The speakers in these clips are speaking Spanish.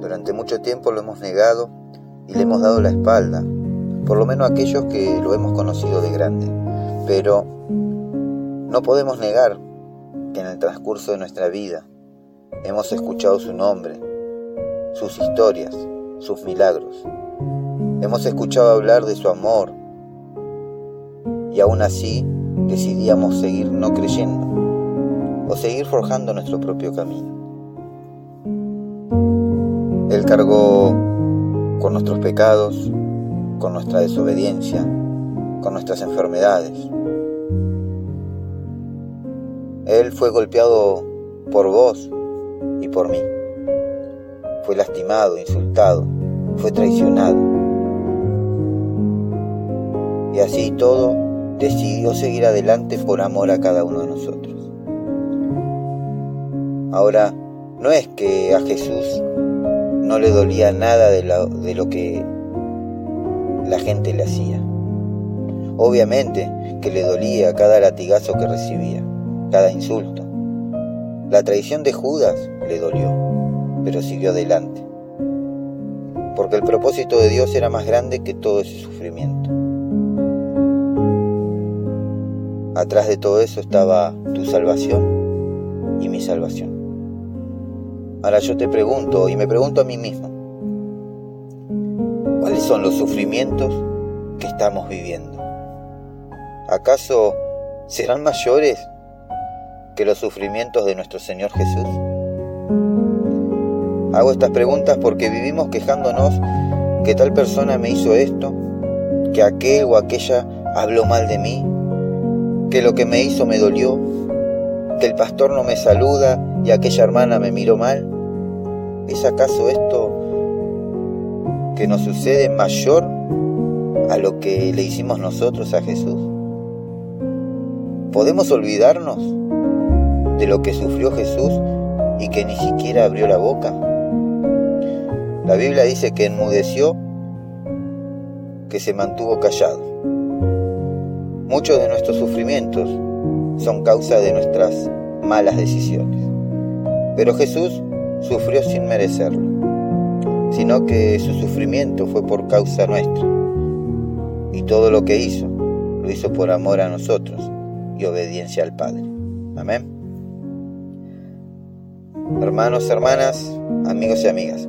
Durante mucho tiempo lo hemos negado y le hemos dado la espalda, por lo menos aquellos que lo hemos conocido de grande. Pero no podemos negar que en el transcurso de nuestra vida hemos escuchado su nombre, sus historias, sus milagros. Hemos escuchado hablar de su amor y aún así decidíamos seguir no creyendo o seguir forjando nuestro propio camino. Él cargó con nuestros pecados, con nuestra desobediencia, con nuestras enfermedades. Él fue golpeado por vos y por mí. Fue lastimado, insultado, fue traicionado. Y así todo decidió seguir adelante por amor a cada uno de nosotros. Ahora, no es que a Jesús no le dolía nada de, de lo que la gente le hacía. Obviamente que le dolía cada latigazo que recibía, cada insulto. La traición de Judas le dolió, pero siguió adelante. Porque el propósito de Dios era más grande que todo ese sufrimiento. Atrás de todo eso estaba tu salvación y mi salvación. Ahora yo te pregunto y me pregunto a mí mismo, ¿cuáles son los sufrimientos que estamos viviendo? ¿Acaso serán mayores que los sufrimientos de nuestro Señor Jesús? Hago estas preguntas porque vivimos quejándonos que tal persona me hizo esto, que aquel o aquella habló mal de mí, que lo que me hizo me dolió, que el pastor no me saluda y aquella hermana me miró mal? ¿Es acaso esto que nos sucede mayor a lo que le hicimos nosotros a Jesús? ¿Podemos olvidarnos de lo que sufrió Jesús y que ni siquiera abrió la boca? La Biblia dice que enmudeció, que se mantuvo callado. Muchos de nuestros sufrimientos son causa de nuestras malas decisiones. Pero Jesús sufrió sin merecerlo, sino que su sufrimiento fue por causa nuestra. Y todo lo que hizo, lo hizo por amor a nosotros y obediencia al Padre. Amén. Hermanos, hermanas, amigos y amigas,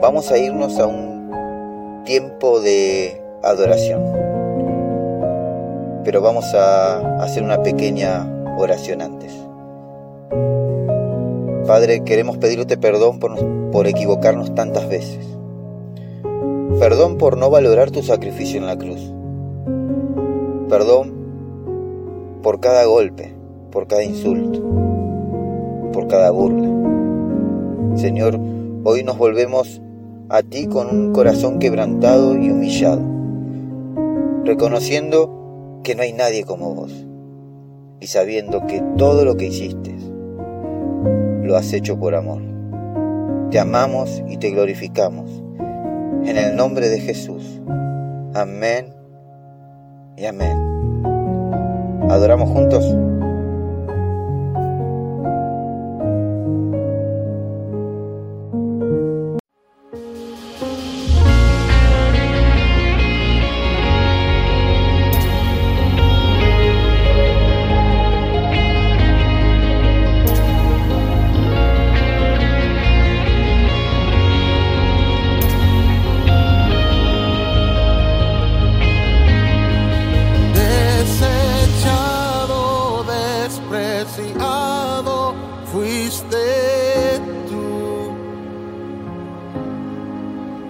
vamos a irnos a un tiempo de adoración pero vamos a hacer una pequeña oración antes. Padre, queremos pedirte perdón por, por equivocarnos tantas veces. Perdón por no valorar tu sacrificio en la cruz. Perdón por cada golpe, por cada insulto, por cada burla. Señor, hoy nos volvemos a ti con un corazón quebrantado y humillado, reconociendo que no hay nadie como vos y sabiendo que todo lo que hiciste lo has hecho por amor. Te amamos y te glorificamos. En el nombre de Jesús. Amén y amén. ¿Adoramos juntos?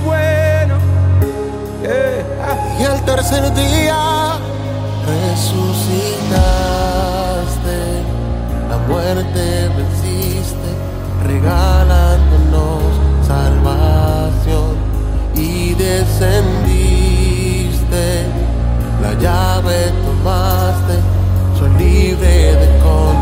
Bueno. Y el tercer día resucitaste, la muerte venciste, regalándonos salvación y descendiste, la llave tomaste, soy libre de condenación.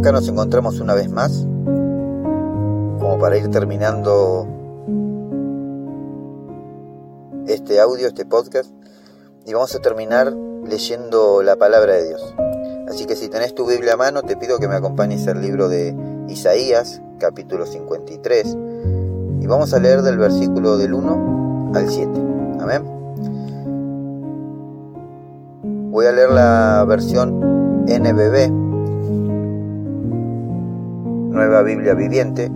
Acá nos encontramos una vez más, como para ir terminando este audio, este podcast, y vamos a terminar leyendo la palabra de Dios. Así que si tenés tu Biblia a mano, te pido que me acompañes al libro de Isaías, capítulo 53, y vamos a leer del versículo del 1 al 7. Amén. Voy a leer la versión NBB, Nueva Biblia Viviente,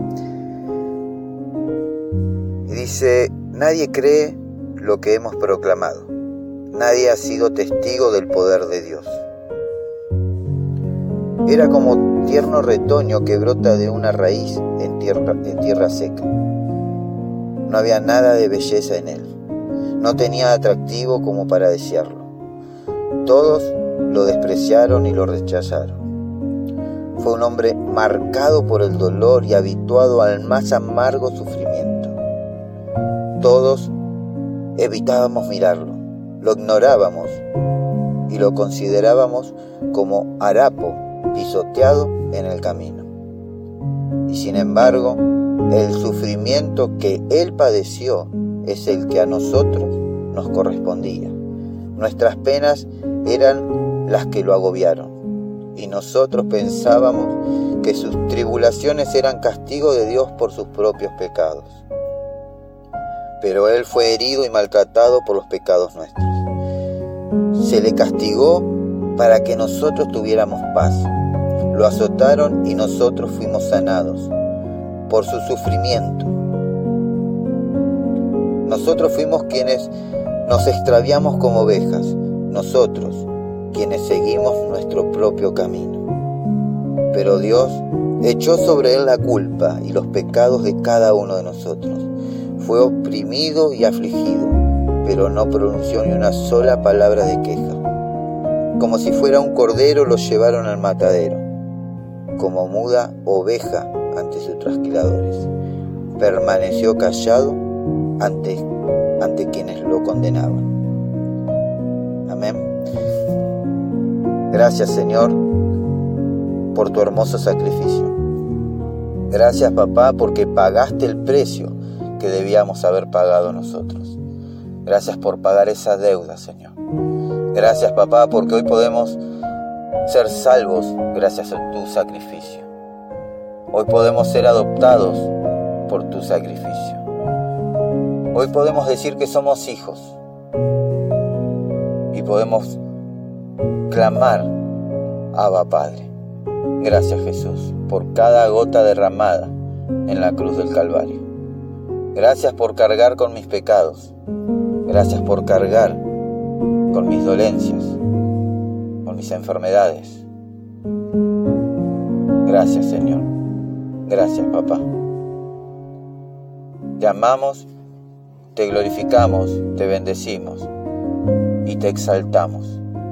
y dice, nadie cree lo que hemos proclamado, nadie ha sido testigo del poder de Dios. Era como tierno retoño que brota de una raíz en tierra, en tierra seca. No había nada de belleza en él, no tenía atractivo como para desearlo. Todos lo despreciaron y lo rechazaron. Fue un hombre marcado por el dolor y habituado al más amargo sufrimiento. Todos evitábamos mirarlo, lo ignorábamos y lo considerábamos como harapo pisoteado en el camino. Y sin embargo, el sufrimiento que él padeció es el que a nosotros nos correspondía. Nuestras penas eran las que lo agobiaron y nosotros pensábamos que sus tribulaciones eran castigo de Dios por sus propios pecados. Pero Él fue herido y maltratado por los pecados nuestros. Se le castigó para que nosotros tuviéramos paz. Lo azotaron y nosotros fuimos sanados por su sufrimiento. Nosotros fuimos quienes nos extraviamos como ovejas. Nosotros quienes seguimos nuestro propio camino. Pero Dios echó sobre él la culpa y los pecados de cada uno de nosotros. Fue oprimido y afligido, pero no pronunció ni una sola palabra de queja. Como si fuera un cordero lo llevaron al matadero, como muda oveja ante sus trasquiladores. Permaneció callado ante, ante quienes lo condenaban. Gracias Señor por tu hermoso sacrificio. Gracias papá porque pagaste el precio que debíamos haber pagado nosotros. Gracias por pagar esa deuda, Señor. Gracias papá porque hoy podemos ser salvos gracias a tu sacrificio. Hoy podemos ser adoptados por tu sacrificio. Hoy podemos decir que somos hijos y podemos clamar, Abba Padre. Gracias Jesús por cada gota derramada en la cruz del Calvario. Gracias por cargar con mis pecados. Gracias por cargar con mis dolencias, con mis enfermedades. Gracias Señor. Gracias papá. Te amamos, te glorificamos, te bendecimos y te exaltamos.